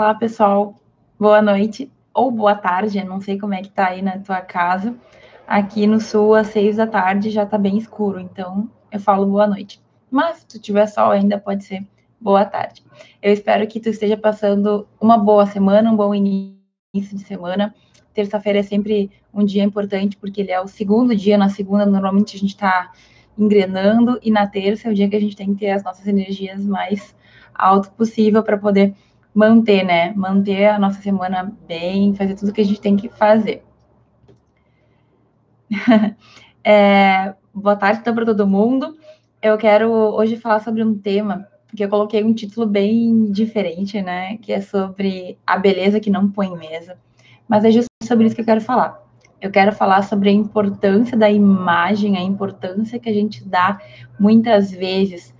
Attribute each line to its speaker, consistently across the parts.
Speaker 1: Fala, pessoal. Boa noite ou boa tarde, não sei como é que tá aí na tua casa. Aqui no sul, às seis da tarde, já tá bem escuro, então eu falo boa noite. Mas se tu tiver sol ainda, pode ser boa tarde. Eu espero que tu esteja passando uma boa semana, um bom início de semana. Terça-feira é sempre um dia importante, porque ele é o segundo dia. Na segunda, normalmente, a gente está engrenando, e na terça é o dia que a gente tem que ter as nossas energias mais alto possível para poder manter, né? Manter a nossa semana bem, fazer tudo que a gente tem que fazer. é, boa tarde então para todo mundo. Eu quero hoje falar sobre um tema que eu coloquei um título bem diferente, né? Que é sobre a beleza que não põe mesa. Mas é justo sobre isso que eu quero falar. Eu quero falar sobre a importância da imagem, a importância que a gente dá muitas vezes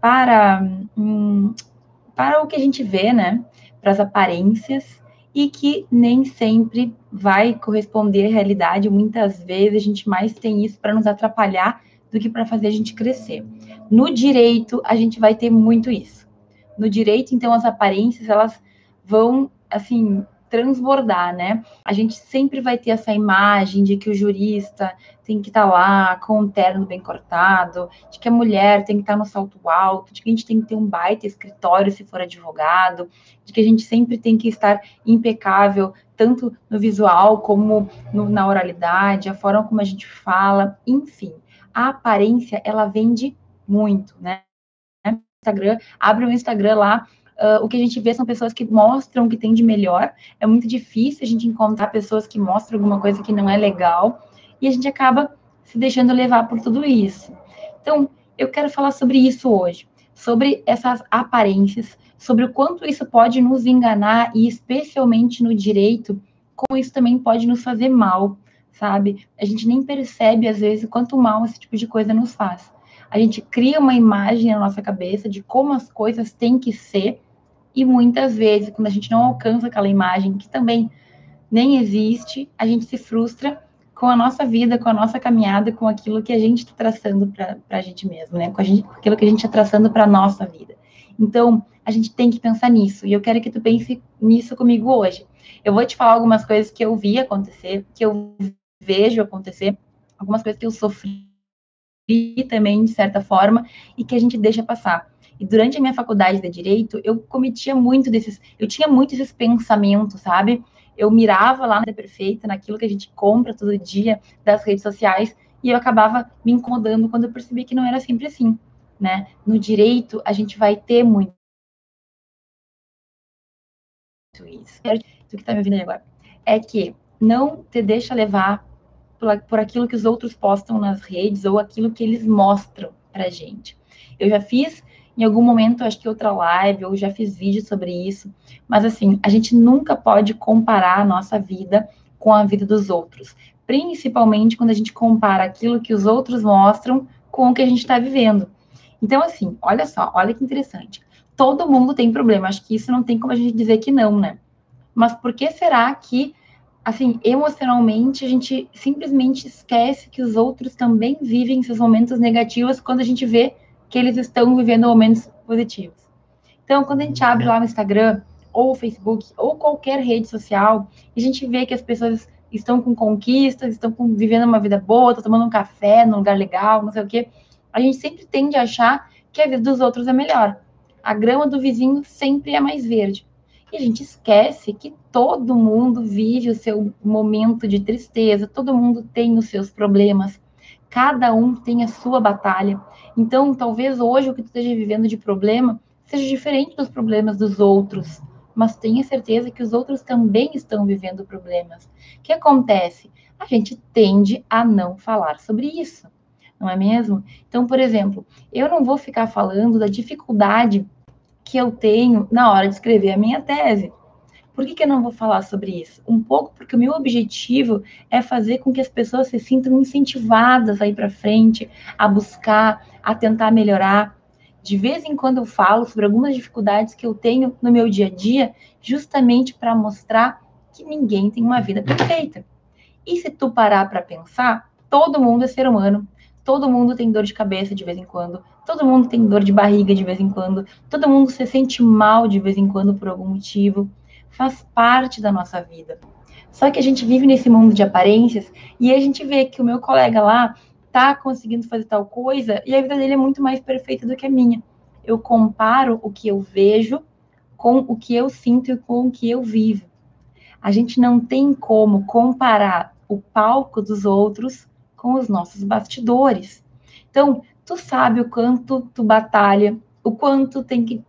Speaker 1: para hum, para o que a gente vê, né? Para as aparências e que nem sempre vai corresponder à realidade. Muitas vezes a gente mais tem isso para nos atrapalhar do que para fazer a gente crescer. No direito, a gente vai ter muito isso. No direito, então, as aparências elas vão assim transbordar, né? A gente sempre vai ter essa imagem de que o jurista tem que estar tá lá com um terno bem cortado, de que a mulher tem que estar tá no salto alto, de que a gente tem que ter um baita escritório se for advogado, de que a gente sempre tem que estar impecável, tanto no visual como no, na oralidade, a forma como a gente fala, enfim. A aparência, ela vende muito, né? Instagram, abre o Instagram lá, Uh, o que a gente vê são pessoas que mostram o que tem de melhor. É muito difícil a gente encontrar pessoas que mostram alguma coisa que não é legal e a gente acaba se deixando levar por tudo isso. Então, eu quero falar sobre isso hoje, sobre essas aparências, sobre o quanto isso pode nos enganar e, especialmente no direito, como isso também pode nos fazer mal, sabe? A gente nem percebe, às vezes, quanto mal esse tipo de coisa nos faz. A gente cria uma imagem na nossa cabeça de como as coisas têm que ser e muitas vezes, quando a gente não alcança aquela imagem que também nem existe, a gente se frustra com a nossa vida, com a nossa caminhada, com aquilo que a gente está traçando para a gente mesmo, né? Com, gente, com aquilo que a gente está traçando para a nossa vida. Então, a gente tem que pensar nisso. E eu quero que tu pense nisso comigo hoje. Eu vou te falar algumas coisas que eu vi acontecer, que eu vejo acontecer, algumas coisas que eu sofri também, de certa forma, e que a gente deixa passar. E durante a minha faculdade de direito, eu cometia muito desses, eu tinha muito esses pensamentos, sabe? Eu mirava lá na perfeita, naquilo que a gente compra todo dia das redes sociais, e eu acabava me incomodando quando eu percebi que não era sempre assim, né? No direito, a gente vai ter muito isso. Tu que tá me ouvindo agora, é que não te deixa levar por, por aquilo que os outros postam nas redes ou aquilo que eles mostram pra gente. Eu já fiz em algum momento, acho que outra live, eu já fiz vídeo sobre isso, mas assim, a gente nunca pode comparar a nossa vida com a vida dos outros, principalmente quando a gente compara aquilo que os outros mostram com o que a gente está vivendo. Então, assim, olha só, olha que interessante. Todo mundo tem problema, acho que isso não tem como a gente dizer que não, né? Mas por que será que, assim, emocionalmente, a gente simplesmente esquece que os outros também vivem seus momentos negativos quando a gente vê que eles estão vivendo momentos positivos. Então, quando a gente abre lá no Instagram, ou Facebook, ou qualquer rede social, e a gente vê que as pessoas estão com conquistas, estão com, vivendo uma vida boa, estão tomando um café num lugar legal, não sei o quê, a gente sempre tende a achar que a vida dos outros é melhor. A grama do vizinho sempre é mais verde. E a gente esquece que todo mundo vive o seu momento de tristeza, todo mundo tem os seus problemas, Cada um tem a sua batalha. Então, talvez hoje o que tu esteja vivendo de problema seja diferente dos problemas dos outros, mas tenha certeza que os outros também estão vivendo problemas. O que acontece? A gente tende a não falar sobre isso, não é mesmo? Então, por exemplo, eu não vou ficar falando da dificuldade que eu tenho na hora de escrever a minha tese. Por que, que eu não vou falar sobre isso? Um pouco porque o meu objetivo é fazer com que as pessoas se sintam incentivadas a ir para frente, a buscar, a tentar melhorar. De vez em quando eu falo sobre algumas dificuldades que eu tenho no meu dia a dia, justamente para mostrar que ninguém tem uma vida perfeita. E se tu parar para pensar, todo mundo é ser humano, Todo mundo tem dor de cabeça de vez em quando, todo mundo tem dor de barriga de vez em quando, todo mundo se sente mal de vez em quando por algum motivo. Faz parte da nossa vida. Só que a gente vive nesse mundo de aparências e a gente vê que o meu colega lá tá conseguindo fazer tal coisa e a vida dele é muito mais perfeita do que a minha. Eu comparo o que eu vejo com o que eu sinto e com o que eu vivo. A gente não tem como comparar o palco dos outros com os nossos bastidores. Então, tu sabe o quanto tu batalha, o quanto tem que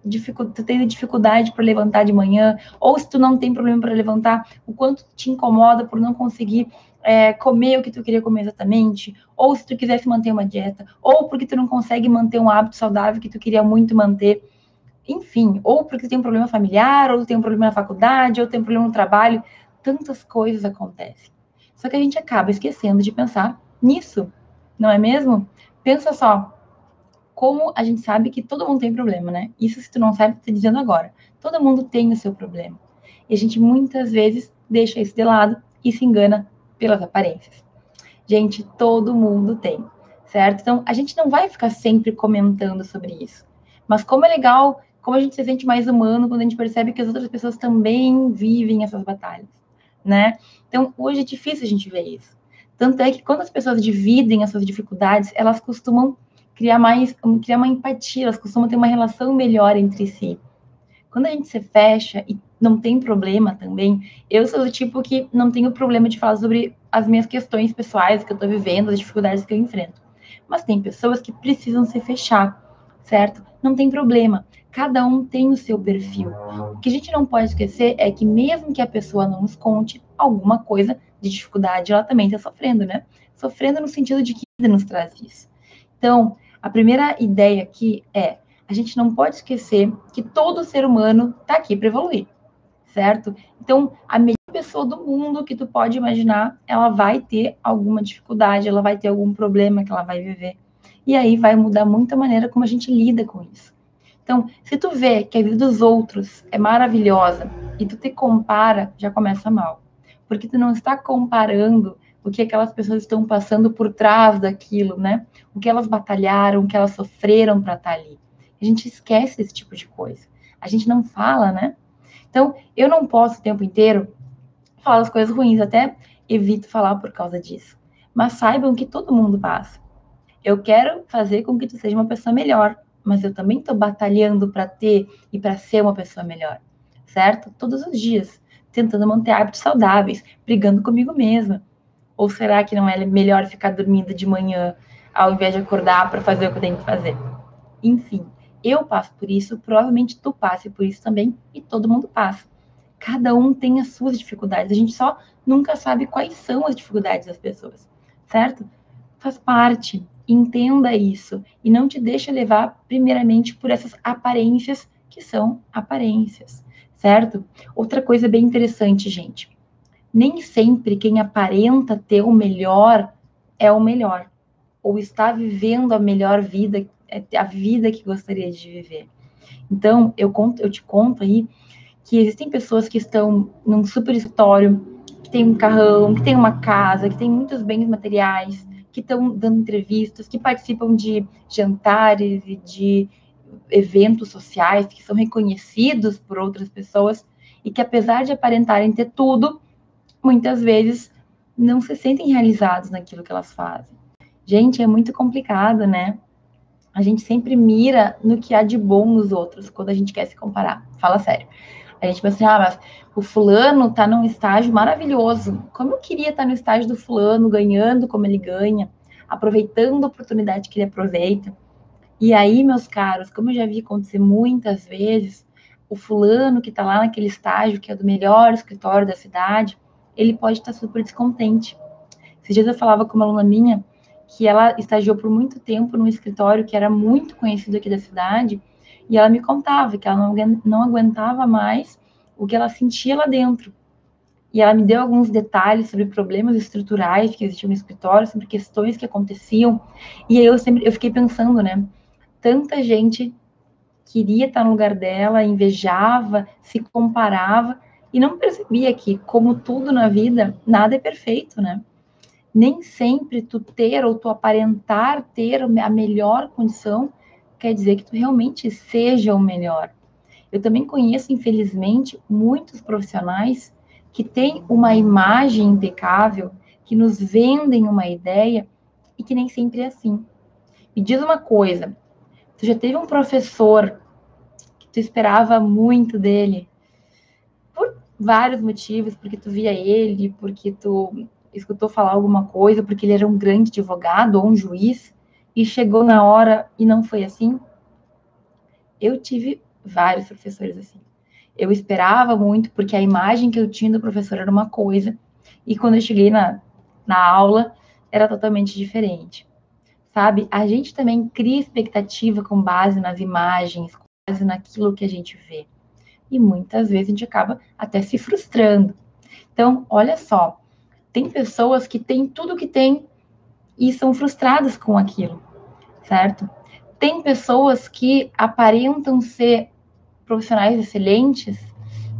Speaker 1: tu tem dificuldade para levantar de manhã, ou se tu não tem problema para levantar, o quanto te incomoda por não conseguir é, comer o que tu queria comer exatamente, ou se tu quisesse manter uma dieta, ou porque tu não consegue manter um hábito saudável que tu queria muito manter, enfim, ou porque tu tem um problema familiar, ou tu tem um problema na faculdade, ou tem um problema no trabalho, tantas coisas acontecem. Só que a gente acaba esquecendo de pensar nisso, não é mesmo? Pensa só, como a gente sabe que todo mundo tem problema, né? Isso se tu não sabe, tô dizendo agora. Todo mundo tem o seu problema. E a gente muitas vezes deixa isso de lado e se engana pelas aparências. Gente, todo mundo tem, certo? Então, a gente não vai ficar sempre comentando sobre isso. Mas como é legal, como a gente se sente mais humano quando a gente percebe que as outras pessoas também vivem essas batalhas, né? Então, hoje é difícil a gente ver isso. Tanto é que quando as pessoas dividem as suas dificuldades, elas costumam criar mais, criar uma empatia, elas costumam ter uma relação melhor entre si. Quando a gente se fecha e não tem problema também, eu sou do tipo que não tenho problema de falar sobre as minhas questões pessoais que eu tô vivendo, as dificuldades que eu enfrento. Mas tem pessoas que precisam se fechar, certo? Não tem problema. Cada um tem o seu perfil. O que a gente não pode esquecer é que mesmo que a pessoa não nos conte alguma coisa, de dificuldade, ela também está sofrendo, né? Sofrendo no sentido de que nos traz isso. Então, a primeira ideia aqui é: a gente não pode esquecer que todo ser humano está aqui para evoluir, certo? Então, a melhor pessoa do mundo que tu pode imaginar, ela vai ter alguma dificuldade, ela vai ter algum problema que ela vai viver. E aí vai mudar muito a maneira como a gente lida com isso. Então, se tu vê que a vida dos outros é maravilhosa e tu te compara, já começa mal porque tu não está comparando o que aquelas pessoas estão passando por trás daquilo, né? O que elas batalharam, o que elas sofreram para estar tá ali. A gente esquece esse tipo de coisa. A gente não fala, né? Então, eu não posso o tempo inteiro falar as coisas ruins, até evito falar por causa disso. Mas saibam que todo mundo passa. Eu quero fazer com que tu seja uma pessoa melhor, mas eu também estou batalhando para ter e para ser uma pessoa melhor, certo? Todos os dias tentando manter hábitos saudáveis, brigando comigo mesma? Ou será que não é melhor ficar dormindo de manhã ao invés de acordar para fazer o que eu tenho que fazer? Enfim, eu passo por isso, provavelmente tu passe por isso também e todo mundo passa. Cada um tem as suas dificuldades, a gente só nunca sabe quais são as dificuldades das pessoas, certo? Faz parte, entenda isso e não te deixa levar primeiramente por essas aparências que são aparências certo? Outra coisa bem interessante, gente. Nem sempre quem aparenta ter o melhor é o melhor, ou está vivendo a melhor vida, a vida que gostaria de viver. Então, eu, conto, eu te conto aí que existem pessoas que estão num super escritório, que tem um carrão, que tem uma casa, que tem muitos bens materiais, que estão dando entrevistas, que participam de jantares e de eventos sociais que são reconhecidos por outras pessoas e que, apesar de aparentarem ter tudo, muitas vezes não se sentem realizados naquilo que elas fazem. Gente, é muito complicado, né? A gente sempre mira no que há de bom nos outros quando a gente quer se comparar. Fala sério. A gente pensa assim, ah, mas o fulano tá num estágio maravilhoso. Como eu queria estar no estágio do fulano, ganhando como ele ganha, aproveitando a oportunidade que ele aproveita. E aí, meus caros, como eu já vi acontecer muitas vezes, o fulano que está lá naquele estágio, que é do melhor escritório da cidade, ele pode estar super descontente. Esses dias eu falava com uma aluna minha que ela estagiou por muito tempo num escritório que era muito conhecido aqui da cidade, e ela me contava que ela não, não aguentava mais o que ela sentia lá dentro. E ela me deu alguns detalhes sobre problemas estruturais que existiam no escritório, sobre questões que aconteciam. E aí eu sempre eu fiquei pensando, né? tanta gente queria estar no lugar dela, invejava, se comparava e não percebia que, como tudo na vida, nada é perfeito, né? nem sempre tu ter ou tu aparentar ter a melhor condição quer dizer que tu realmente seja o melhor. Eu também conheço, infelizmente, muitos profissionais que têm uma imagem impecável, que nos vendem uma ideia e que nem sempre é assim. Me diz uma coisa, tu já teve um professor que tu esperava muito dele vários motivos, porque tu via ele, porque tu escutou falar alguma coisa, porque ele era um grande advogado ou um juiz e chegou na hora e não foi assim? Eu tive vários professores assim. Eu esperava muito, porque a imagem que eu tinha do professor era uma coisa, e quando eu cheguei na, na aula, era totalmente diferente. Sabe? A gente também cria expectativa com base nas imagens, com base naquilo que a gente vê. E muitas vezes a gente acaba até se frustrando. Então, olha só, tem pessoas que têm tudo que têm e são frustradas com aquilo, certo? Tem pessoas que aparentam ser profissionais excelentes,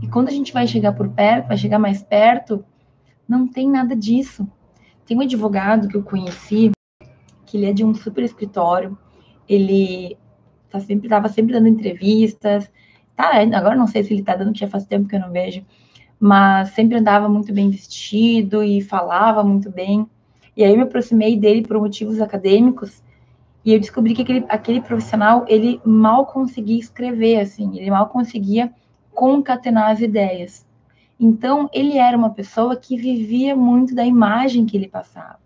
Speaker 1: e quando a gente vai chegar por perto, vai chegar mais perto, não tem nada disso. Tem um advogado que eu conheci, que ele é de um super escritório, ele tá sempre estava sempre dando entrevistas, tá, agora não sei se ele está dando, que já faz tempo que eu não vejo, mas sempre andava muito bem vestido e falava muito bem. E aí eu me aproximei dele por motivos acadêmicos e eu descobri que aquele, aquele profissional, ele mal conseguia escrever, assim, ele mal conseguia concatenar as ideias. Então, ele era uma pessoa que vivia muito da imagem que ele passava.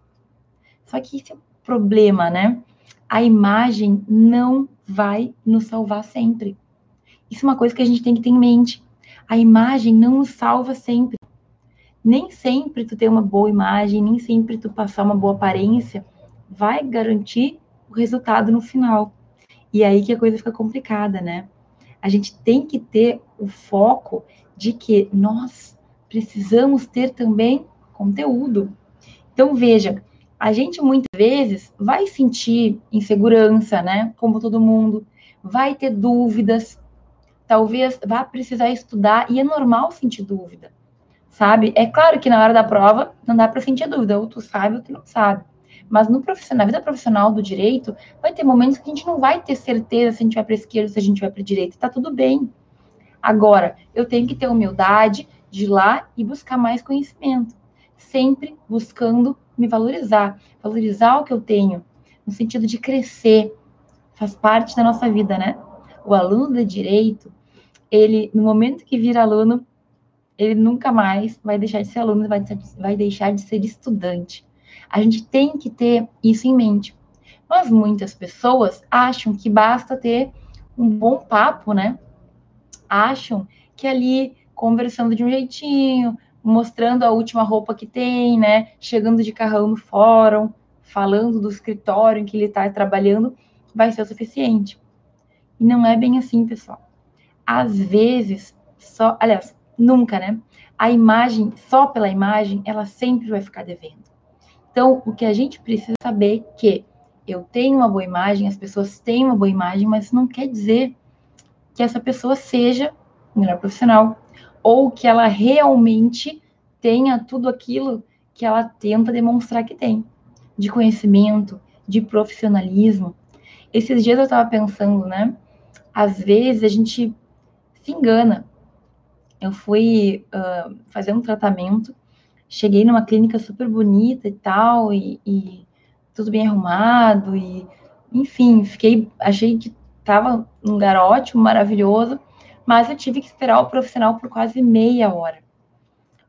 Speaker 1: Só que esse é o problema, né? A imagem não vai nos salvar sempre. Isso é uma coisa que a gente tem que ter em mente. A imagem não nos salva sempre. Nem sempre tu ter uma boa imagem, nem sempre tu passar uma boa aparência vai garantir o resultado no final. E aí que a coisa fica complicada, né? A gente tem que ter o foco de que nós precisamos ter também conteúdo. Então, veja, a gente muitas vezes vai sentir insegurança, né? Como todo mundo, vai ter dúvidas, talvez vá precisar estudar, e é normal sentir dúvida, sabe? É claro que na hora da prova não dá para sentir dúvida, ou tu sabe ou tu não sabe. Mas no profissional, na vida profissional do direito, vai ter momentos que a gente não vai ter certeza se a gente vai para esquerda, se a gente vai para direita. Está tudo bem. Agora, eu tenho que ter humildade de ir lá e buscar mais conhecimento. Sempre buscando me valorizar, valorizar o que eu tenho, no sentido de crescer. Faz parte da nossa vida, né? O aluno de direito, ele, no momento que vira aluno, ele nunca mais vai deixar de ser aluno, vai, vai deixar de ser estudante. A gente tem que ter isso em mente. Mas muitas pessoas acham que basta ter um bom papo, né? Acham que ali conversando de um jeitinho, mostrando a última roupa que tem, né? Chegando de carrão no fórum, falando do escritório em que ele está trabalhando, vai ser o suficiente. E não é bem assim, pessoal. Às vezes, só, aliás, nunca, né? A imagem, só pela imagem, ela sempre vai ficar devendo. Então, o que a gente precisa saber é que eu tenho uma boa imagem, as pessoas têm uma boa imagem, mas não quer dizer que essa pessoa seja o melhor profissional ou que ela realmente tenha tudo aquilo que ela tenta demonstrar que tem, de conhecimento, de profissionalismo. Esses dias eu estava pensando, né? Às vezes a gente se engana. Eu fui uh, fazer um tratamento cheguei numa clínica super bonita e tal, e, e tudo bem arrumado, e enfim, fiquei, achei que estava um lugar ótimo, maravilhoso, mas eu tive que esperar o profissional por quase meia hora.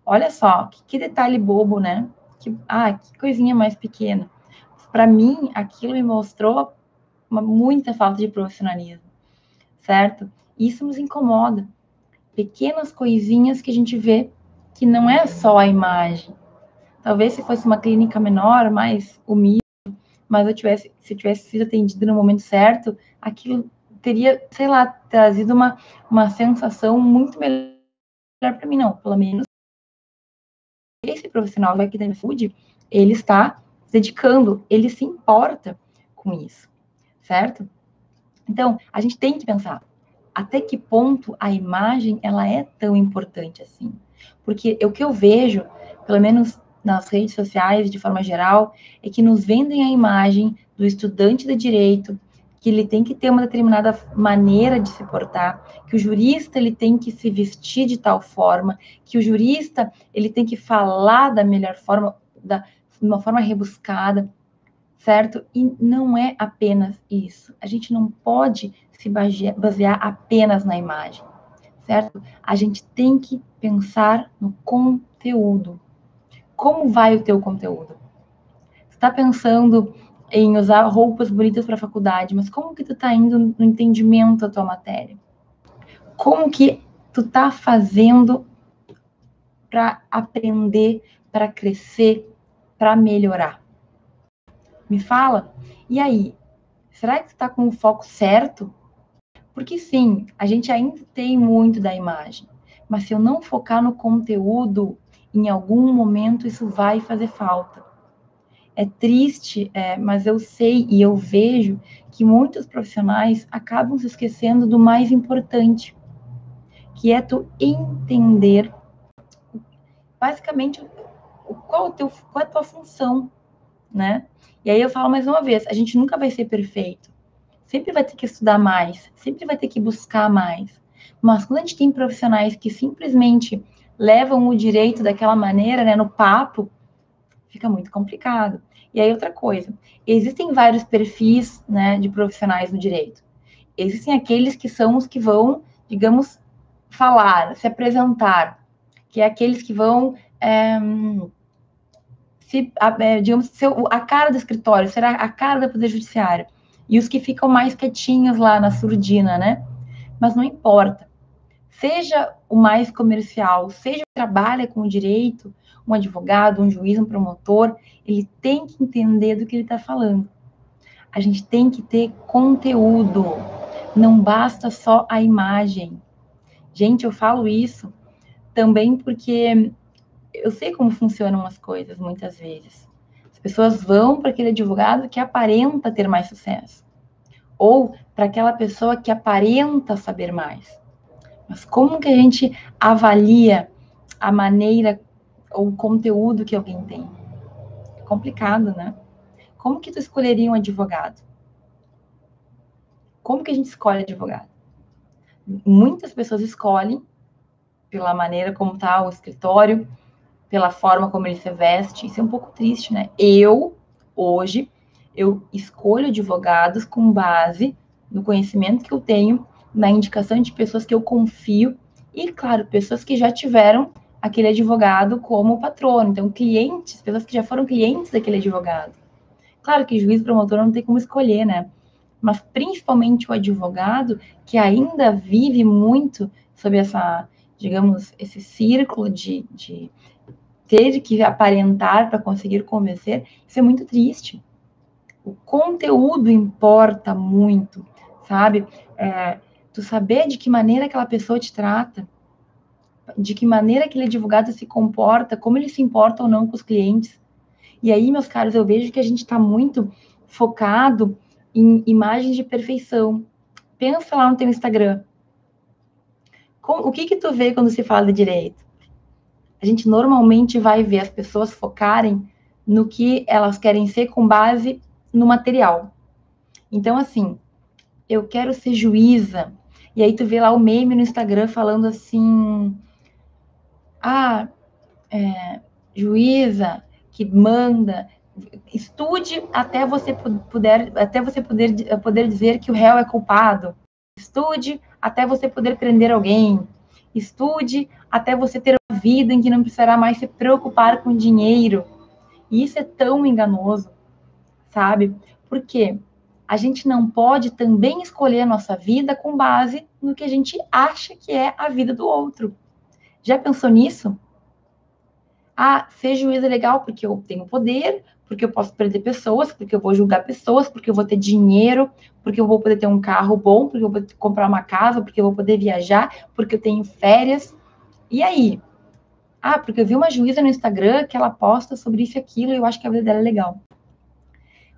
Speaker 1: Olha só, que, que detalhe bobo, né? Que, ah, que coisinha mais pequena. Para mim, aquilo me mostrou uma, muita falta de profissionalismo, certo? Isso nos incomoda. Pequenas coisinhas que a gente vê que não é só a imagem. Talvez se fosse uma clínica menor, mais humilde, mas eu tivesse, se eu tivesse sido atendido no momento certo, aquilo teria, sei lá, trazido uma, uma sensação muito melhor para mim, não, pelo menos. Esse profissional aqui da Food, ele está se dedicando, ele se importa com isso, certo? Então, a gente tem que pensar até que ponto a imagem ela é tão importante assim. Porque o que eu vejo, pelo menos nas redes sociais, de forma geral, é que nos vendem a imagem do estudante de direito, que ele tem que ter uma determinada maneira de se portar, que o jurista ele tem que se vestir de tal forma, que o jurista ele tem que falar da melhor forma, da, de uma forma rebuscada, certo? E não é apenas isso. A gente não pode se basear apenas na imagem, certo? A gente tem que pensar no conteúdo. Como vai o teu conteúdo? Você está pensando em usar roupas bonitas para a faculdade, mas como que tu está indo no entendimento da tua matéria? Como que tu está fazendo para aprender, para crescer, para melhorar? Me fala. E aí, será que está com o foco certo? Porque sim, a gente ainda tem muito da imagem, mas se eu não focar no conteúdo, em algum momento isso vai fazer falta. É triste, é, mas eu sei e eu vejo que muitos profissionais acabam se esquecendo do mais importante, que é tu entender basicamente qual, o teu, qual é a tua função, né? E aí eu falo mais uma vez, a gente nunca vai ser perfeito. Sempre vai ter que estudar mais, sempre vai ter que buscar mais. Mas quando a gente tem profissionais que simplesmente levam o direito daquela maneira, né, no papo, fica muito complicado. E aí outra coisa, existem vários perfis, né, de profissionais no direito. Existem aqueles que são os que vão, digamos, falar, se apresentar, que é aqueles que vão é, se, é, digamos, ser a cara do escritório, será a cara do Poder Judiciário. E os que ficam mais quietinhos lá na surdina, né? Mas não importa. Seja o mais comercial, seja que trabalha com o direito, um advogado, um juiz, um promotor, ele tem que entender do que ele está falando. A gente tem que ter conteúdo. Não basta só a imagem. Gente, eu falo isso também porque eu sei como funcionam as coisas muitas vezes. As pessoas vão para aquele advogado que aparenta ter mais sucesso, ou para aquela pessoa que aparenta saber mais. Mas como que a gente avalia a maneira ou o conteúdo que alguém tem? É complicado, né? Como que tu escolheria um advogado? Como que a gente escolhe advogado? Muitas pessoas escolhem pela maneira como está o escritório, pela forma como ele se veste. Isso é um pouco triste, né? Eu, hoje, eu escolho advogados com base no conhecimento que eu tenho, na indicação de pessoas que eu confio e, claro, pessoas que já tiveram aquele advogado como patrono. Então, clientes, pessoas que já foram clientes daquele advogado. Claro que juiz promotor não tem como escolher, né? Mas principalmente o advogado que ainda vive muito sob essa, digamos, esse círculo de, de ter que aparentar para conseguir convencer, isso é muito triste. O conteúdo importa muito, sabe? É, tu saber de que maneira aquela pessoa te trata, de que maneira aquele advogado se comporta, como ele se importa ou não com os clientes. E aí, meus caros, eu vejo que a gente está muito focado em imagens de perfeição. Pensa lá no teu Instagram. o que que tu vê quando se fala de direito? A gente normalmente vai ver as pessoas focarem no que elas querem ser com base no material. Então, assim, eu quero ser juíza. E aí tu vê lá o meme no Instagram falando assim: ah, é, juíza que manda, estude até você puder, até você poder, poder dizer que o réu é culpado. Estude até você poder prender alguém. Estude até você ter uma vida em que não precisará mais se preocupar com dinheiro. E isso é tão enganoso, sabe? Porque a gente não pode também escolher a nossa vida com base no que a gente acha que é a vida do outro. Já pensou nisso? Ah, ser juiz é legal porque eu tenho poder, porque eu posso perder pessoas, porque eu vou julgar pessoas, porque eu vou ter dinheiro, porque eu vou poder ter um carro bom, porque eu vou comprar uma casa, porque eu vou poder viajar, porque eu tenho férias. E aí? Ah, porque eu vi uma juíza no Instagram que ela posta sobre isso e aquilo e eu acho que a vida dela é legal.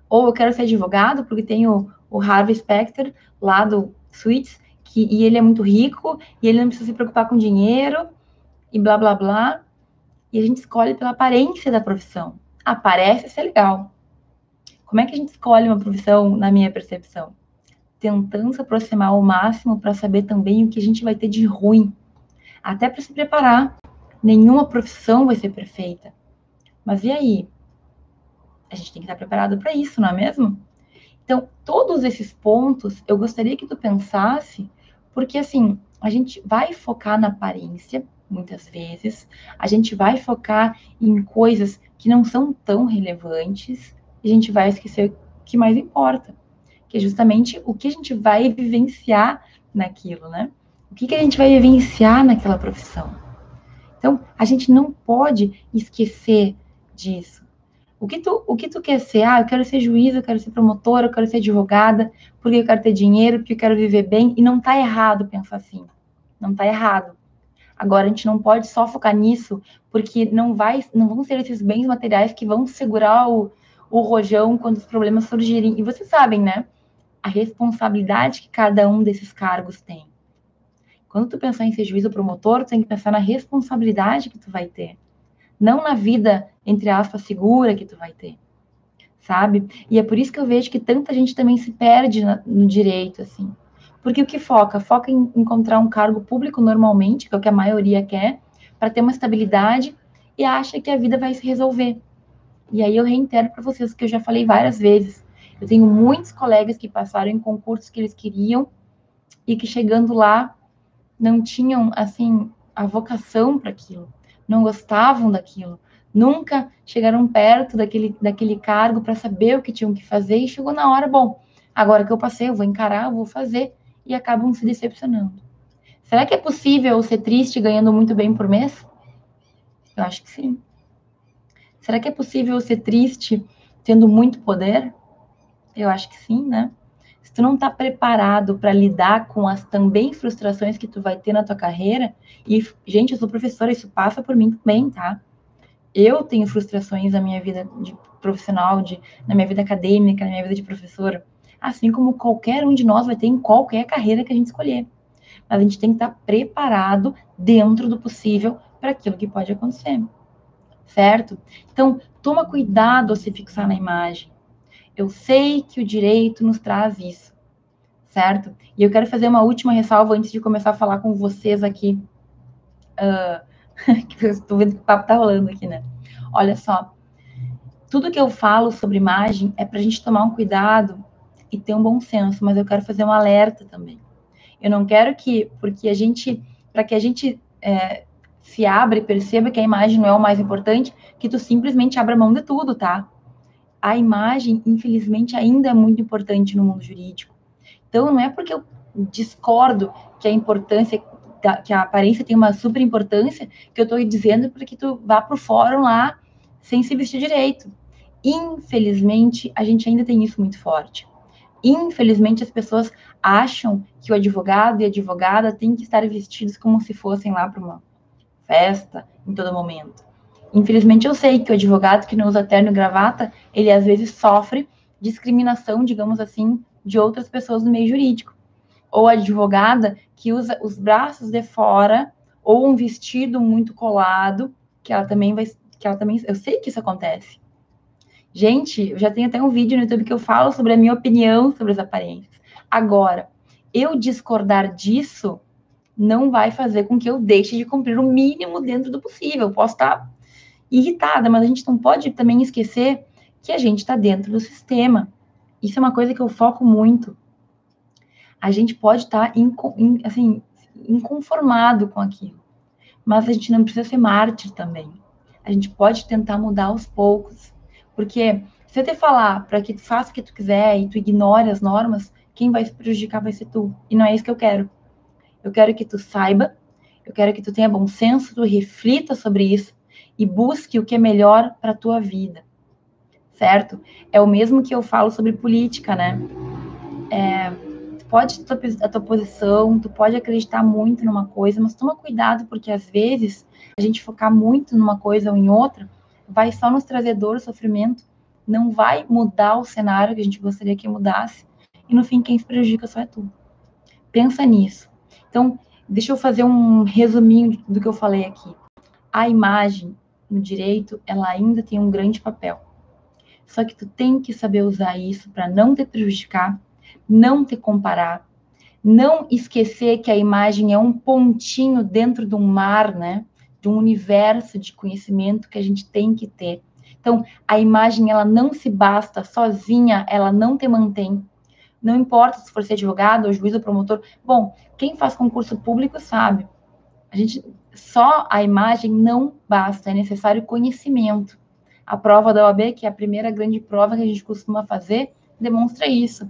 Speaker 1: Ou eu quero ser advogado porque tem o, o Harvey Specter lá do Suits, que, e ele é muito rico e ele não precisa se preocupar com dinheiro e blá blá blá. E a gente escolhe pela aparência da profissão. Aparece ser legal. Como é que a gente escolhe uma profissão, na minha percepção? Tentando se aproximar ao máximo para saber também o que a gente vai ter de ruim. Até para se preparar. Nenhuma profissão vai ser perfeita. Mas e aí? A gente tem que estar preparado para isso, não é mesmo? Então, todos esses pontos eu gostaria que tu pensasse, porque assim, a gente vai focar na aparência, muitas vezes, a gente vai focar em coisas que não são tão relevantes, e a gente vai esquecer o que mais importa, que é justamente o que a gente vai vivenciar naquilo, né? O que, que a gente vai vivenciar naquela profissão. Então, a gente não pode esquecer disso. O que, tu, o que tu quer ser? Ah, eu quero ser juiz, eu quero ser promotora, eu quero ser advogada, porque eu quero ter dinheiro, porque eu quero viver bem. E não tá errado pensar assim. Não tá errado. Agora, a gente não pode só focar nisso, porque não, vai, não vão ser esses bens materiais que vão segurar o, o rojão quando os problemas surgirem. E vocês sabem, né? A responsabilidade que cada um desses cargos tem. Quando tu pensar em ser juiz ou promotor, tu tem que pensar na responsabilidade que tu vai ter não na vida, entre aspas, segura que tu vai ter, sabe? E é por isso que eu vejo que tanta gente também se perde no direito, assim. Porque o que foca? Foca em encontrar um cargo público normalmente, que é o que a maioria quer, para ter uma estabilidade e acha que a vida vai se resolver. E aí eu reitero para vocês que eu já falei várias vezes. Eu tenho muitos colegas que passaram em concursos que eles queriam e que chegando lá não tinham assim a vocação para aquilo não gostavam daquilo, nunca chegaram perto daquele, daquele cargo para saber o que tinham que fazer e chegou na hora, bom, agora que eu passei, eu vou encarar, eu vou fazer e acabam se decepcionando. Será que é possível ser triste ganhando muito bem por mês? Eu acho que sim. Será que é possível ser triste tendo muito poder? Eu acho que sim, né? se tu não está preparado para lidar com as também frustrações que tu vai ter na tua carreira, e, gente, eu sou professora, isso passa por mim também, tá? Eu tenho frustrações na minha vida de profissional, de, na minha vida acadêmica, na minha vida de professora, assim como qualquer um de nós vai ter em qualquer carreira que a gente escolher. Mas a gente tem que estar preparado dentro do possível para aquilo que pode acontecer. Certo? Então, toma cuidado ao se fixar na imagem. Eu sei que o direito nos traz isso, certo? E eu quero fazer uma última ressalva antes de começar a falar com vocês aqui. Eu estou vendo que o papo tá rolando aqui, né? Olha só, tudo que eu falo sobre imagem é para a gente tomar um cuidado e ter um bom senso, mas eu quero fazer um alerta também. Eu não quero que, porque a gente, para que a gente é, se abra e perceba que a imagem não é o mais importante, que tu simplesmente abra mão de tudo, tá? a imagem, infelizmente, ainda é muito importante no mundo jurídico. Então, não é porque eu discordo que a importância, que a aparência tem uma super importância, que eu estou dizendo para que tu vá para o fórum lá sem se vestir direito. Infelizmente, a gente ainda tem isso muito forte. Infelizmente, as pessoas acham que o advogado e a advogada têm que estar vestidos como se fossem lá para uma festa em todo momento. Infelizmente, eu sei que o advogado que não usa terno e gravata, ele às vezes sofre discriminação, digamos assim, de outras pessoas no meio jurídico. Ou a advogada que usa os braços de fora, ou um vestido muito colado, que ela também vai. Que ela também, eu sei que isso acontece. Gente, eu já tenho até um vídeo no YouTube que eu falo sobre a minha opinião sobre as aparências. Agora, eu discordar disso não vai fazer com que eu deixe de cumprir o mínimo dentro do possível. Eu posso estar irritada, mas a gente não pode também esquecer que a gente está dentro do sistema. Isso é uma coisa que eu foco muito. A gente pode estar tá assim, inconformado com aquilo, mas a gente não precisa ser mártir também. A gente pode tentar mudar aos poucos, porque se eu te falar para que tu faça o que tu quiser e tu ignore as normas, quem vai se prejudicar vai ser tu. E não é isso que eu quero. Eu quero que tu saiba, eu quero que tu tenha bom senso, tu reflita sobre isso e busque o que é melhor para tua vida, certo? É o mesmo que eu falo sobre política, né? É, tu pode ter a tua posição, tu pode acreditar muito numa coisa, mas toma cuidado porque às vezes a gente focar muito numa coisa ou em outra vai só nos trazer dor, sofrimento, não vai mudar o cenário que a gente gostaria que mudasse e no fim quem se prejudica só é tu. Pensa nisso. Então, deixa eu fazer um resuminho do que eu falei aqui. A imagem no direito, ela ainda tem um grande papel. Só que tu tem que saber usar isso para não te prejudicar, não te comparar, não esquecer que a imagem é um pontinho dentro de um mar, né? De um universo de conhecimento que a gente tem que ter. Então, a imagem ela não se basta sozinha, ela não te mantém. Não importa se for ser advogado, ou juiz ou promotor. Bom, quem faz concurso público sabe. A gente só a imagem não basta, é necessário conhecimento. A prova da OAB, que é a primeira grande prova que a gente costuma fazer, demonstra isso.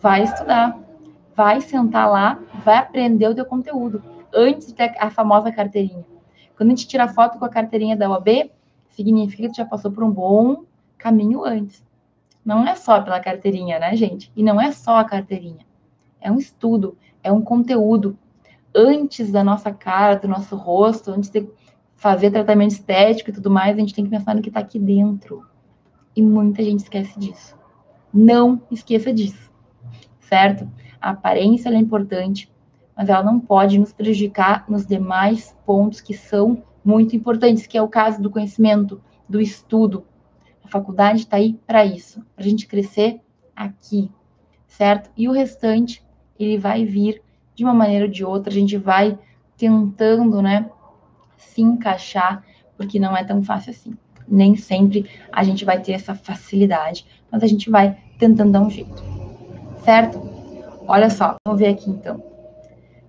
Speaker 1: Vai estudar, vai sentar lá, vai aprender o teu conteúdo, antes de ter a famosa carteirinha. Quando a gente tira foto com a carteirinha da OAB, significa que já passou por um bom caminho antes. Não é só pela carteirinha, né, gente? E não é só a carteirinha. É um estudo, é um conteúdo. Antes da nossa cara, do nosso rosto, antes de fazer tratamento estético e tudo mais, a gente tem que pensar no que está aqui dentro. E muita gente esquece disso. Não esqueça disso, certo? A aparência é importante, mas ela não pode nos prejudicar nos demais pontos que são muito importantes, que é o caso do conhecimento, do estudo. A faculdade está aí para isso, para a gente crescer aqui, certo? E o restante, ele vai vir de uma maneira ou de outra, a gente vai tentando, né, se encaixar, porque não é tão fácil assim. Nem sempre a gente vai ter essa facilidade, mas a gente vai tentando dar um jeito. Certo? Olha só, vamos ver aqui então.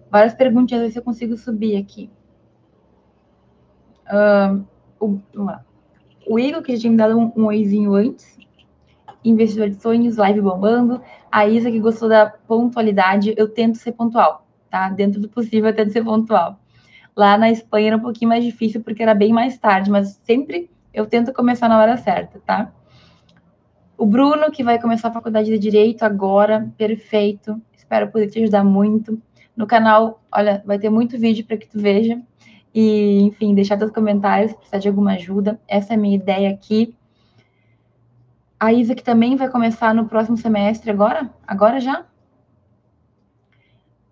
Speaker 1: Várias perguntinhas, ver se eu consigo subir aqui. O, o Igor, que já tinha me dado um, um oizinho antes. Investidor de sonhos, live bombando. A Isa, que gostou da pontualidade. Eu tento ser pontual, tá? Dentro do possível, eu tento ser pontual. Lá na Espanha era um pouquinho mais difícil porque era bem mais tarde, mas sempre eu tento começar na hora certa, tá? O Bruno, que vai começar a faculdade de Direito agora, perfeito. Espero poder te ajudar muito. No canal, olha, vai ter muito vídeo para que tu veja. E, enfim, deixar teus comentários se precisar de alguma ajuda. Essa é a minha ideia aqui. A Isa, que também vai começar no próximo semestre agora? Agora já?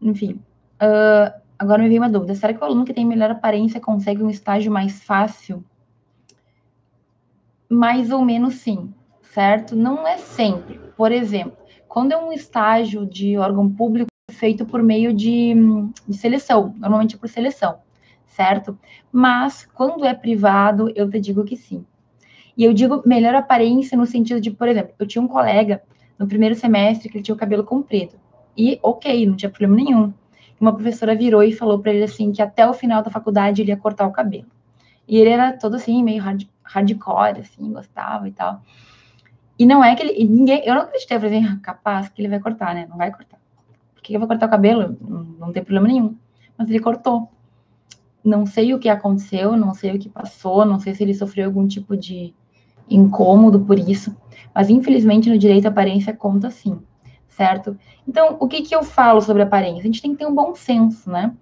Speaker 1: Enfim. Uh, Agora me veio uma dúvida: será que o aluno que tem melhor aparência consegue um estágio mais fácil? Mais ou menos sim, certo? Não é sempre. Por exemplo, quando é um estágio de órgão público feito por meio de, de seleção, normalmente por seleção, certo? Mas quando é privado, eu te digo que sim. E eu digo melhor aparência no sentido de, por exemplo, eu tinha um colega no primeiro semestre que ele tinha o cabelo comprido. E ok, não tinha problema nenhum uma professora virou e falou para ele assim que até o final da faculdade ele ia cortar o cabelo. E ele era todo assim, meio hard, hardcore, assim, gostava e tal. E não é que ele. Ninguém, eu não acreditei, eu falei assim, ah, capaz que ele vai cortar, né? Não vai cortar. Que eu vou cortar o cabelo? Não, tem problema nenhum. Mas ele cortou. Não sei o que aconteceu, não sei o que passou, não sei se ele sofreu algum tipo de incômodo por isso. Mas infelizmente no direito a aparência conta sim certo? Então, o que, que eu falo sobre aparência? A gente tem que ter um bom senso, né?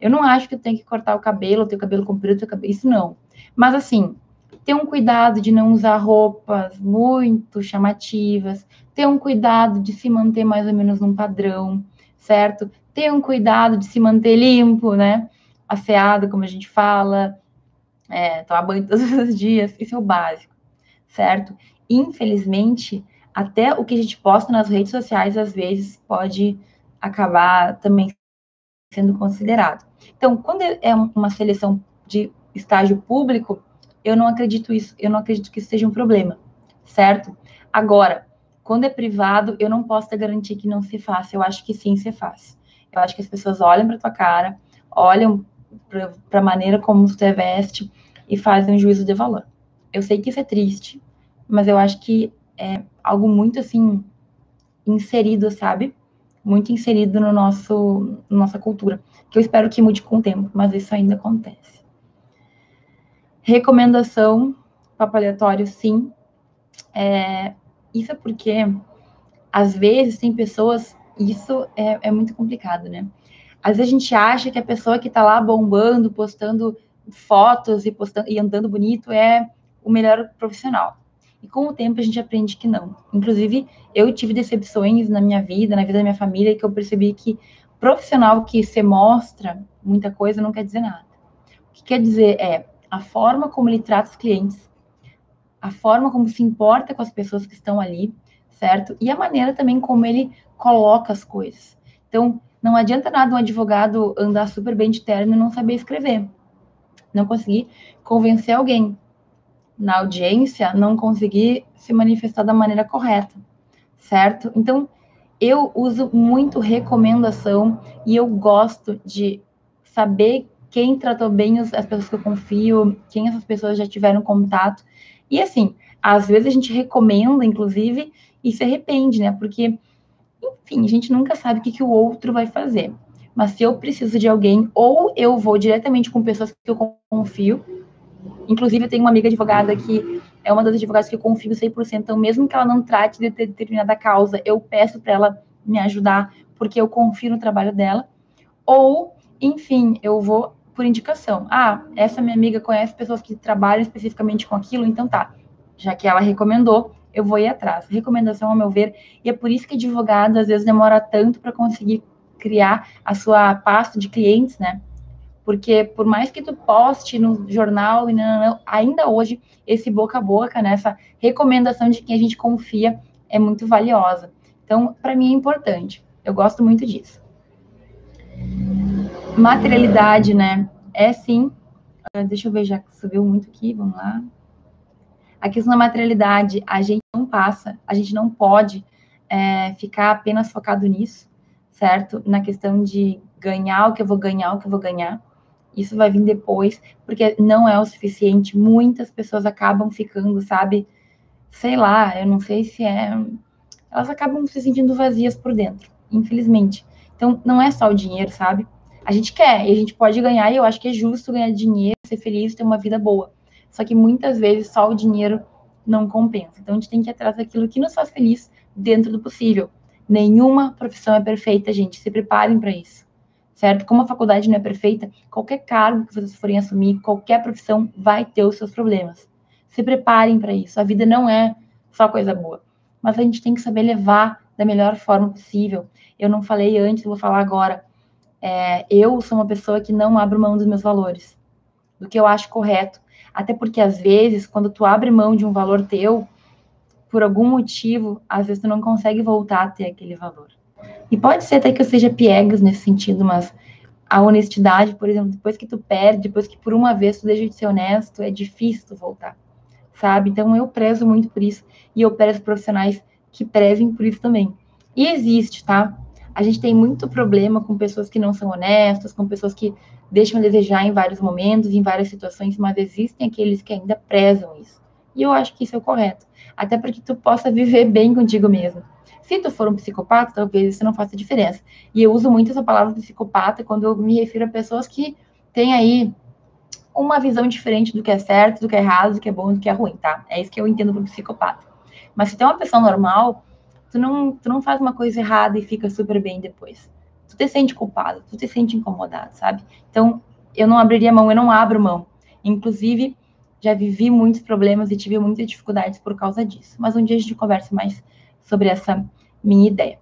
Speaker 1: Eu não acho que tem que cortar o cabelo, ter o cabelo comprido, ter o cabelo... isso não. Mas, assim, ter um cuidado de não usar roupas muito chamativas, ter um cuidado de se manter mais ou menos num padrão, certo? Ter um cuidado de se manter limpo, né? Asseado, como a gente fala, é, tomar banho todos os dias, isso é o básico, certo? Infelizmente, até o que a gente posta nas redes sociais, às vezes, pode acabar também sendo considerado. Então, quando é uma seleção de estágio público, eu não acredito isso, eu não acredito que isso seja um problema, certo? Agora, quando é privado, eu não posso te garantir que não se faça. Eu acho que sim se faz. Eu acho que as pessoas olham para tua cara, olham para a maneira como você veste e fazem um juízo de valor. Eu sei que isso é triste, mas eu acho que é algo muito assim inserido, sabe? Muito inserido no nosso na nossa cultura, que eu espero que mude com o tempo, mas isso ainda acontece. Recomendação papo aleatório, sim. É, isso é porque às vezes tem pessoas, isso é, é muito complicado, né? Às vezes a gente acha que a pessoa que tá lá bombando, postando fotos e postando e andando bonito é o melhor profissional. E com o tempo a gente aprende que não. Inclusive, eu tive decepções na minha vida, na vida da minha família, que eu percebi que profissional que se mostra muita coisa não quer dizer nada. O que quer dizer é, a forma como ele trata os clientes, a forma como se importa com as pessoas que estão ali, certo? E a maneira também como ele coloca as coisas. Então, não adianta nada um advogado andar super bem de terno e não saber escrever. Não conseguir convencer alguém na audiência, não conseguir se manifestar da maneira correta, certo? Então, eu uso muito recomendação e eu gosto de saber quem tratou bem as pessoas que eu confio, quem essas pessoas já tiveram contato. E assim, às vezes a gente recomenda, inclusive, e se arrepende, né? Porque, enfim, a gente nunca sabe o que, que o outro vai fazer. Mas se eu preciso de alguém, ou eu vou diretamente com pessoas que eu confio. Inclusive, eu tenho uma amiga advogada que é uma das advogadas que eu confio 100%, então mesmo que ela não trate de determinada causa, eu peço para ela me ajudar, porque eu confio no trabalho dela. Ou, enfim, eu vou por indicação. Ah, essa minha amiga conhece pessoas que trabalham especificamente com aquilo, então tá. Já que ela recomendou, eu vou ir atrás. Recomendação, ao meu ver, e é por isso que advogado às vezes demora tanto para conseguir criar a sua pasta de clientes, né? Porque por mais que tu poste no jornal, ainda hoje, esse boca a boca, né, essa recomendação de quem a gente confia é muito valiosa. Então, para mim é importante. Eu gosto muito disso. Materialidade, né? É sim. Ah, deixa eu ver, já subiu muito aqui, vamos lá. A questão da materialidade, a gente não passa, a gente não pode é, ficar apenas focado nisso, certo? Na questão de ganhar o que eu vou ganhar, o que eu vou ganhar isso vai vir depois, porque não é o suficiente. Muitas pessoas acabam ficando, sabe? Sei lá, eu não sei se é. Elas acabam se sentindo vazias por dentro, infelizmente. Então, não é só o dinheiro, sabe? A gente quer, e a gente pode ganhar, e eu acho que é justo ganhar dinheiro, ser feliz, ter uma vida boa. Só que muitas vezes só o dinheiro não compensa. Então, a gente tem que ir atrás daquilo que nos faz feliz dentro do possível. Nenhuma profissão é perfeita, gente. Se preparem para isso certo? Como a faculdade não é perfeita, qualquer cargo que vocês forem assumir, qualquer profissão vai ter os seus problemas. Se preparem para isso. A vida não é só coisa boa, mas a gente tem que saber levar da melhor forma possível. Eu não falei antes, eu vou falar agora. É, eu sou uma pessoa que não abro mão dos meus valores, do que eu acho correto. Até porque, às vezes, quando tu abre mão de um valor teu, por algum motivo, às vezes tu não consegue voltar a ter aquele valor. E pode ser até que eu seja piegas nesse sentido, mas a honestidade, por exemplo, depois que tu perde, depois que por uma vez tu deixa de ser honesto, é difícil tu voltar, sabe? Então eu prezo muito por isso e eu prezo profissionais que prezem por isso também. E existe, tá? A gente tem muito problema com pessoas que não são honestas, com pessoas que deixam a desejar em vários momentos, em várias situações, mas existem aqueles que ainda prezam isso. E eu acho que isso é o correto. Até para que tu possa viver bem contigo mesmo. Se tu for um psicopata, talvez isso não faça diferença. E eu uso muito essa palavra psicopata quando eu me refiro a pessoas que têm aí uma visão diferente do que é certo, do que é errado, do que é bom, do que é ruim, tá? É isso que eu entendo por psicopata. Mas se tu é uma pessoa normal, tu não, tu não faz uma coisa errada e fica super bem depois. Tu te sente culpado, tu te sente incomodado, sabe? Então, eu não abriria mão, eu não abro mão. Inclusive, já vivi muitos problemas e tive muitas dificuldades por causa disso. Mas um dia a gente conversa mais sobre essa minha ideia.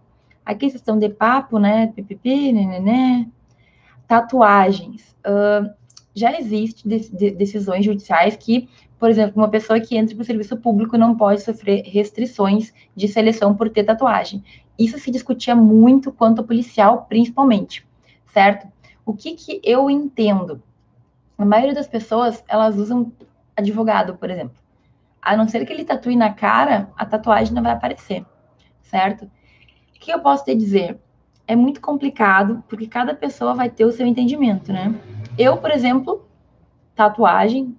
Speaker 1: Aqui vocês estão de papo, né? Pipipi, né? Tatuagens. Uh, já existe de, de, decisões judiciais que, por exemplo, uma pessoa que entra para o serviço público não pode sofrer restrições de seleção por ter tatuagem. Isso se discutia muito quanto policial, principalmente, certo? O que, que eu entendo? A maioria das pessoas, elas usam advogado, por exemplo. A não ser que ele tatue na cara, a tatuagem não vai aparecer, certo? O que eu posso te dizer? É muito complicado, porque cada pessoa vai ter o seu entendimento, né? Eu, por exemplo, tatuagem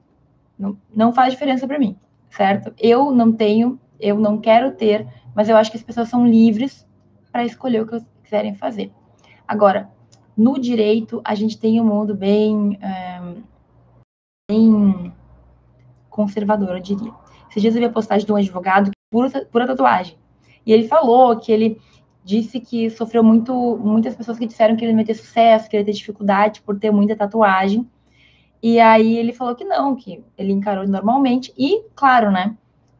Speaker 1: não, não faz diferença para mim, certo? Eu não tenho, eu não quero ter, mas eu acho que as pessoas são livres para escolher o que quiserem fazer. Agora, no direito, a gente tem um mundo bem, é, bem conservador, eu diria. Esses dias eu vi a postagem de um advogado pura, pura tatuagem. E ele falou que ele disse que sofreu muito, muitas pessoas que disseram que ele não ia ter sucesso, que ele ia ter dificuldade por ter muita tatuagem. E aí ele falou que não, que ele encarou normalmente. E, claro, né?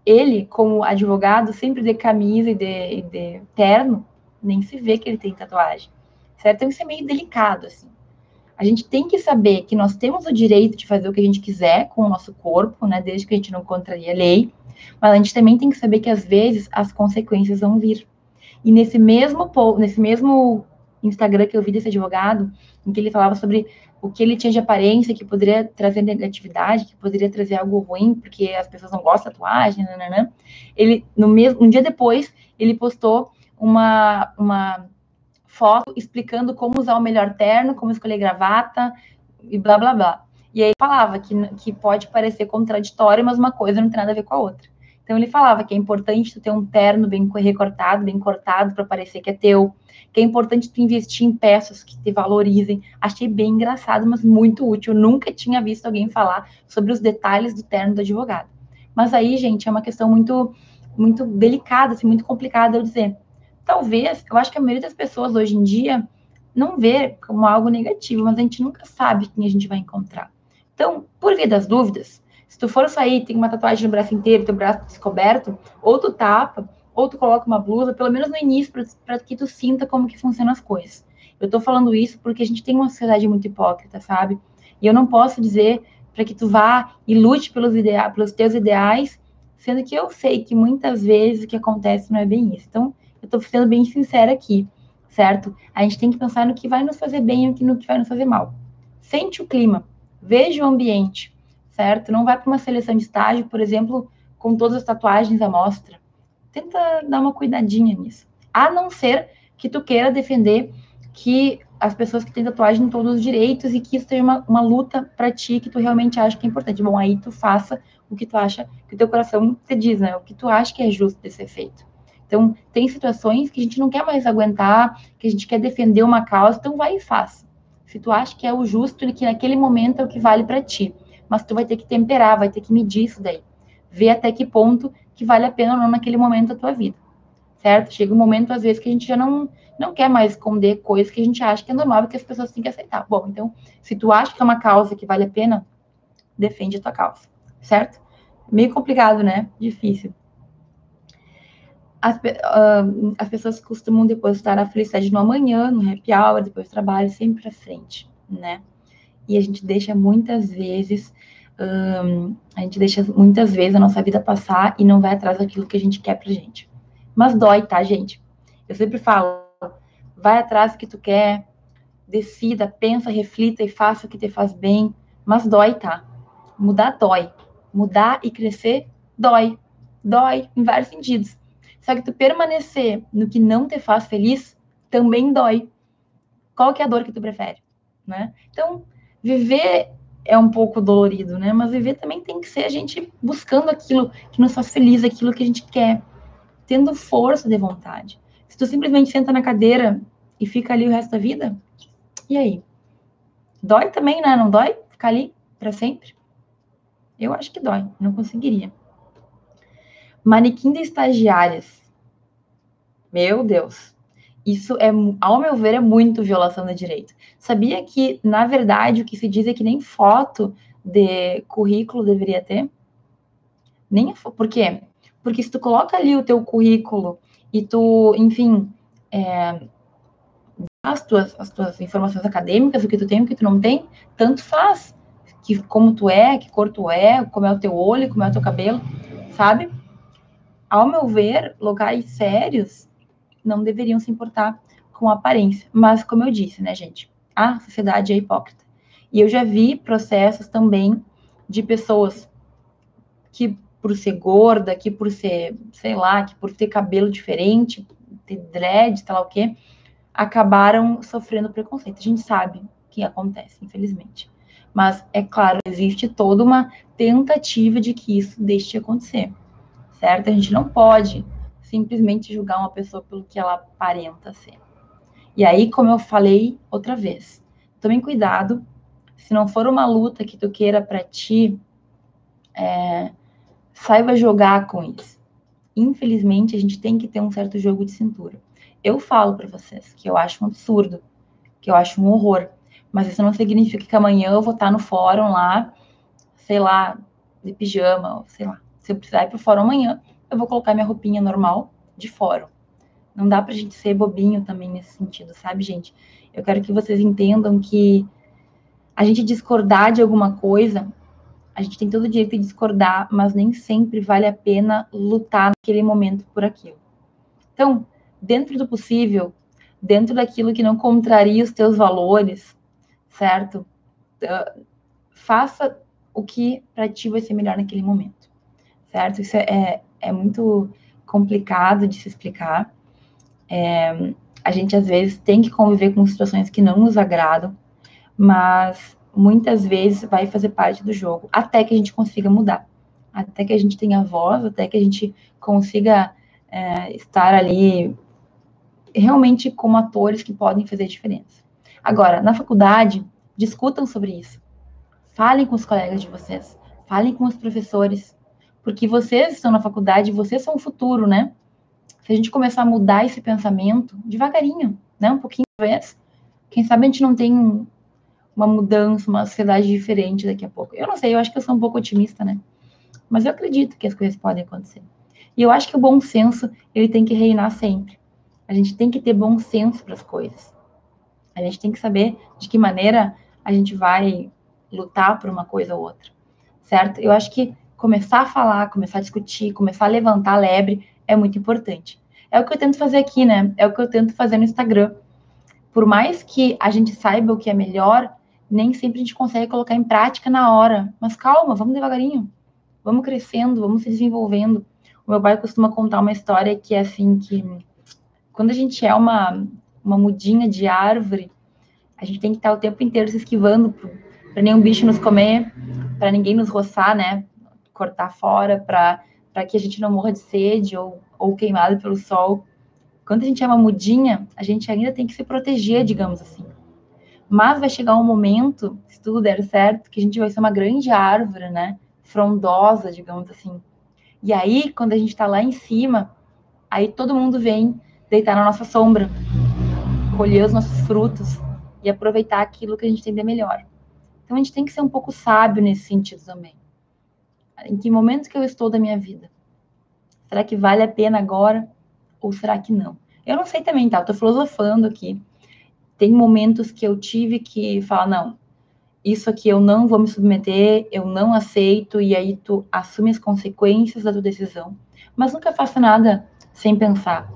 Speaker 1: Ele, como advogado, sempre de camisa e de, de terno, nem se vê que ele tem tatuagem. Certo? Então isso é meio delicado, assim. A gente tem que saber que nós temos o direito de fazer o que a gente quiser com o nosso corpo, né? Desde que a gente não contraria a lei. Mas a gente também tem que saber que às vezes as consequências vão vir. E nesse mesmo nesse mesmo Instagram que eu vi desse advogado, em que ele falava sobre o que ele tinha de aparência, que poderia trazer negatividade, que poderia trazer algo ruim, porque as pessoas não gostam da tatuagem, nananã. Ele, no mesmo, um dia depois, ele postou uma, uma foto explicando como usar o melhor terno, como escolher gravata e blá, blá, blá. E aí falava que, que pode parecer contraditório, mas uma coisa não tem nada a ver com a outra. Então ele falava que é importante tu ter um terno bem recortado, bem cortado para parecer que é teu, que é importante tu investir em peças que te valorizem. Achei bem engraçado, mas muito útil. Eu nunca tinha visto alguém falar sobre os detalhes do terno do advogado. Mas aí, gente, é uma questão muito muito delicada, assim, muito complicada eu dizer. Talvez, eu acho que a maioria das pessoas hoje em dia não vê como algo negativo, mas a gente nunca sabe quem a gente vai encontrar. Então, por via das dúvidas, se tu for sair, tem uma tatuagem no braço inteiro, teu braço descoberto, ou tu tapa, ou tu coloca uma blusa, pelo menos no início, para que tu sinta como que funcionam as coisas. Eu tô falando isso porque a gente tem uma sociedade muito hipócrita, sabe? E eu não posso dizer para que tu vá e lute pelos, idea pelos teus ideais, sendo que eu sei que muitas vezes o que acontece não é bem isso. Então, eu tô sendo bem sincera aqui, certo? A gente tem que pensar no que vai nos fazer bem e no que vai nos fazer mal. Sente o clima, veja o ambiente, certo? Não vai para uma seleção de estágio, por exemplo, com todas as tatuagens à mostra. Tenta dar uma cuidadinha nisso. A não ser que tu queira defender que as pessoas que têm tatuagem têm todos os direitos e que isso seja uma, uma luta para ti que tu realmente acha que é importante. Bom, aí tu faça o que tu acha que o teu coração te diz, né? O que tu acha que é justo de ser feito. Então, tem situações que a gente não quer mais aguentar, que a gente quer defender uma causa, então vai e faça. Se tu acha que é o justo e que naquele momento é o que vale para ti mas tu vai ter que temperar, vai ter que medir isso daí. Ver até que ponto que vale a pena ou não naquele momento da tua vida. Certo? Chega um momento, às vezes, que a gente já não, não quer mais esconder coisas que a gente acha que é normal e que as pessoas têm que aceitar. Bom, então, se tu acha que é uma causa que vale a pena, defende a tua causa. Certo? Meio complicado, né? Difícil. As, uh, as, pessoas costumam depositar a felicidade no amanhã, no happy hour, depois do trabalho, sempre para frente, né? E a gente deixa muitas vezes a gente deixa muitas vezes a nossa vida passar e não vai atrás daquilo que a gente quer pra gente. Mas dói, tá, gente? Eu sempre falo, vai atrás do que tu quer, decida, pensa, reflita e faça o que te faz bem, mas dói, tá? Mudar dói. Mudar e crescer dói. Dói em vários sentidos. Só que tu permanecer no que não te faz feliz também dói. Qual que é a dor que tu prefere, né? Então, viver é um pouco dolorido, né? Mas viver também tem que ser a gente buscando aquilo que nos faz feliz, aquilo que a gente quer, tendo força de vontade. Se tu simplesmente senta na cadeira e fica ali o resto da vida, e aí? Dói também, né? Não dói ficar ali para sempre? Eu acho que dói, não conseguiria. Manequim de estagiárias. Meu Deus. Isso é, ao meu ver, é muito violação de direito. Sabia que, na verdade, o que se diz é que nem foto de currículo deveria ter? Nem Por quê? Porque se tu coloca ali o teu currículo e tu, enfim, é, as tuas, as tuas informações acadêmicas, o que tu tem, o que tu não tem, tanto faz. Que, como tu é, que cor tu é, como é o teu olho, como é o teu cabelo, sabe? Ao meu ver, locais sérios não deveriam se importar com a aparência. Mas, como eu disse, né, gente, a sociedade é hipócrita. E eu já vi processos também de pessoas que, por ser gorda, que por ser, sei lá, que por ter cabelo diferente, ter dread, sei lá o quê, acabaram sofrendo preconceito. A gente sabe que acontece, infelizmente. Mas, é claro, existe toda uma tentativa de que isso deixe de acontecer, certo? A gente não pode simplesmente julgar uma pessoa pelo que ela aparenta ser. E aí, como eu falei outra vez, tome cuidado. Se não for uma luta que tu queira para ti, é, saiba jogar com isso. Infelizmente, a gente tem que ter um certo jogo de cintura. Eu falo para vocês que eu acho um absurdo, que eu acho um horror, mas isso não significa que amanhã eu vou estar no fórum lá, sei lá, de pijama, sei lá. Se eu precisar ir pro fórum amanhã, eu vou colocar minha roupinha normal de fórum. Não dá pra gente ser bobinho também nesse sentido, sabe, gente? Eu quero que vocês entendam que a gente discordar de alguma coisa, a gente tem todo o direito de discordar, mas nem sempre vale a pena lutar naquele momento por aquilo. Então, dentro do possível, dentro daquilo que não contraria os teus valores, certo? Uh, faça o que para ti vai ser melhor naquele momento, certo? Isso é, é, é muito complicado de se explicar. É, a gente às vezes tem que conviver com situações que não nos agradam, mas muitas vezes vai fazer parte do jogo, até que a gente consiga mudar, até que a gente tenha voz, até que a gente consiga é, estar ali realmente como atores que podem fazer diferença. Agora, na faculdade, discutam sobre isso. Falem com os colegas de vocês, falem com os professores, porque vocês estão na faculdade, vocês são o futuro, né? Se a gente começar a mudar esse pensamento devagarinho, né, um pouquinho de vez, quem sabe a gente não tem um, uma mudança, uma sociedade diferente daqui a pouco. Eu não sei, eu acho que eu sou um pouco otimista, né? Mas eu acredito que as coisas podem acontecer. E eu acho que o bom senso, ele tem que reinar sempre. A gente tem que ter bom senso para as coisas. A gente tem que saber de que maneira a gente vai lutar por uma coisa ou outra, certo? Eu acho que começar a falar, começar a discutir, começar a levantar a lebre é muito importante. É o que eu tento fazer aqui, né? É o que eu tento fazer no Instagram. Por mais que a gente saiba o que é melhor, nem sempre a gente consegue colocar em prática na hora. Mas calma, vamos devagarinho. Vamos crescendo, vamos se desenvolvendo. O meu pai costuma contar uma história que é assim que quando a gente é uma uma mudinha de árvore, a gente tem que estar o tempo inteiro se esquivando para nenhum bicho nos comer, para ninguém nos roçar, né? Cortar fora, para que a gente não morra de sede ou, ou queimado pelo sol. Quando a gente é uma mudinha, a gente ainda tem que se proteger, digamos assim. Mas vai chegar um momento, se tudo der certo, que a gente vai ser uma grande árvore, né? Frondosa, digamos assim. E aí, quando a gente está lá em cima, aí todo mundo vem deitar na nossa sombra, colher os nossos frutos e aproveitar aquilo que a gente tem de melhor. Então a gente tem que ser um pouco sábio nesse sentido também. Em que momento que eu estou da minha vida? Será que vale a pena agora ou será que não? Eu não sei também, tá? Eu tô filosofando aqui. Tem momentos que eu tive que falar, não, isso aqui eu não vou me submeter, eu não aceito, e aí tu assume as consequências da tua decisão. Mas nunca faça nada sem pensar,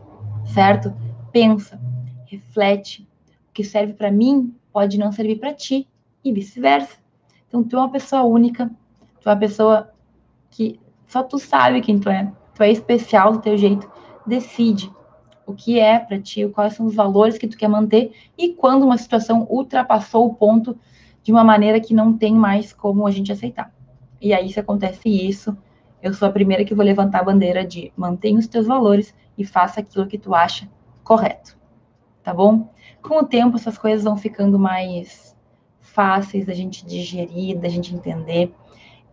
Speaker 1: certo? Pensa, reflete. O que serve para mim pode não servir para ti e vice-versa. Então, tu é uma pessoa única, tu é uma pessoa que só tu sabe quem tu é, tu é especial do teu jeito. Decide o que é para ti, quais são os valores que tu quer manter e quando uma situação ultrapassou o ponto de uma maneira que não tem mais como a gente aceitar. E aí, se acontece isso, eu sou a primeira que vou levantar a bandeira de mantenha os teus valores e faça aquilo que tu acha correto. Tá bom? Com o tempo, essas coisas vão ficando mais fáceis da gente digerir, da gente entender.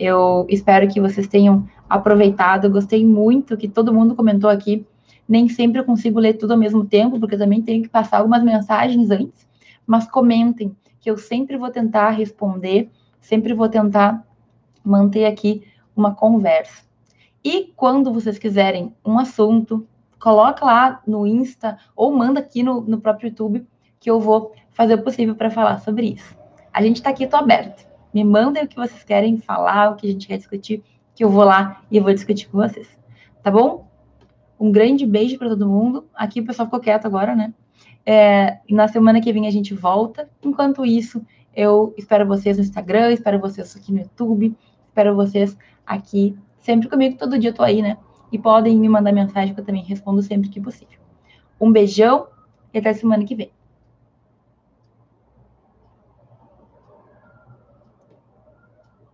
Speaker 1: Eu espero que vocês tenham aproveitado. Gostei muito que todo mundo comentou aqui. Nem sempre eu consigo ler tudo ao mesmo tempo, porque também tenho que passar algumas mensagens antes. Mas comentem, que eu sempre vou tentar responder, sempre vou tentar manter aqui uma conversa. E quando vocês quiserem um assunto, coloca lá no Insta ou manda aqui no, no próprio YouTube que eu vou fazer o possível para falar sobre isso. A gente está aqui, estou aberto. Me mandem o que vocês querem falar, o que a gente quer discutir, que eu vou lá e vou discutir com vocês. Tá bom? Um grande beijo para todo mundo. Aqui o pessoal ficou quieto agora, né? É, na semana que vem a gente volta. Enquanto isso, eu espero vocês no Instagram, espero vocês aqui no YouTube, espero vocês aqui sempre comigo. Todo dia eu tô aí, né? E podem me mandar mensagem que eu também respondo sempre que possível. Um beijão e até semana que vem.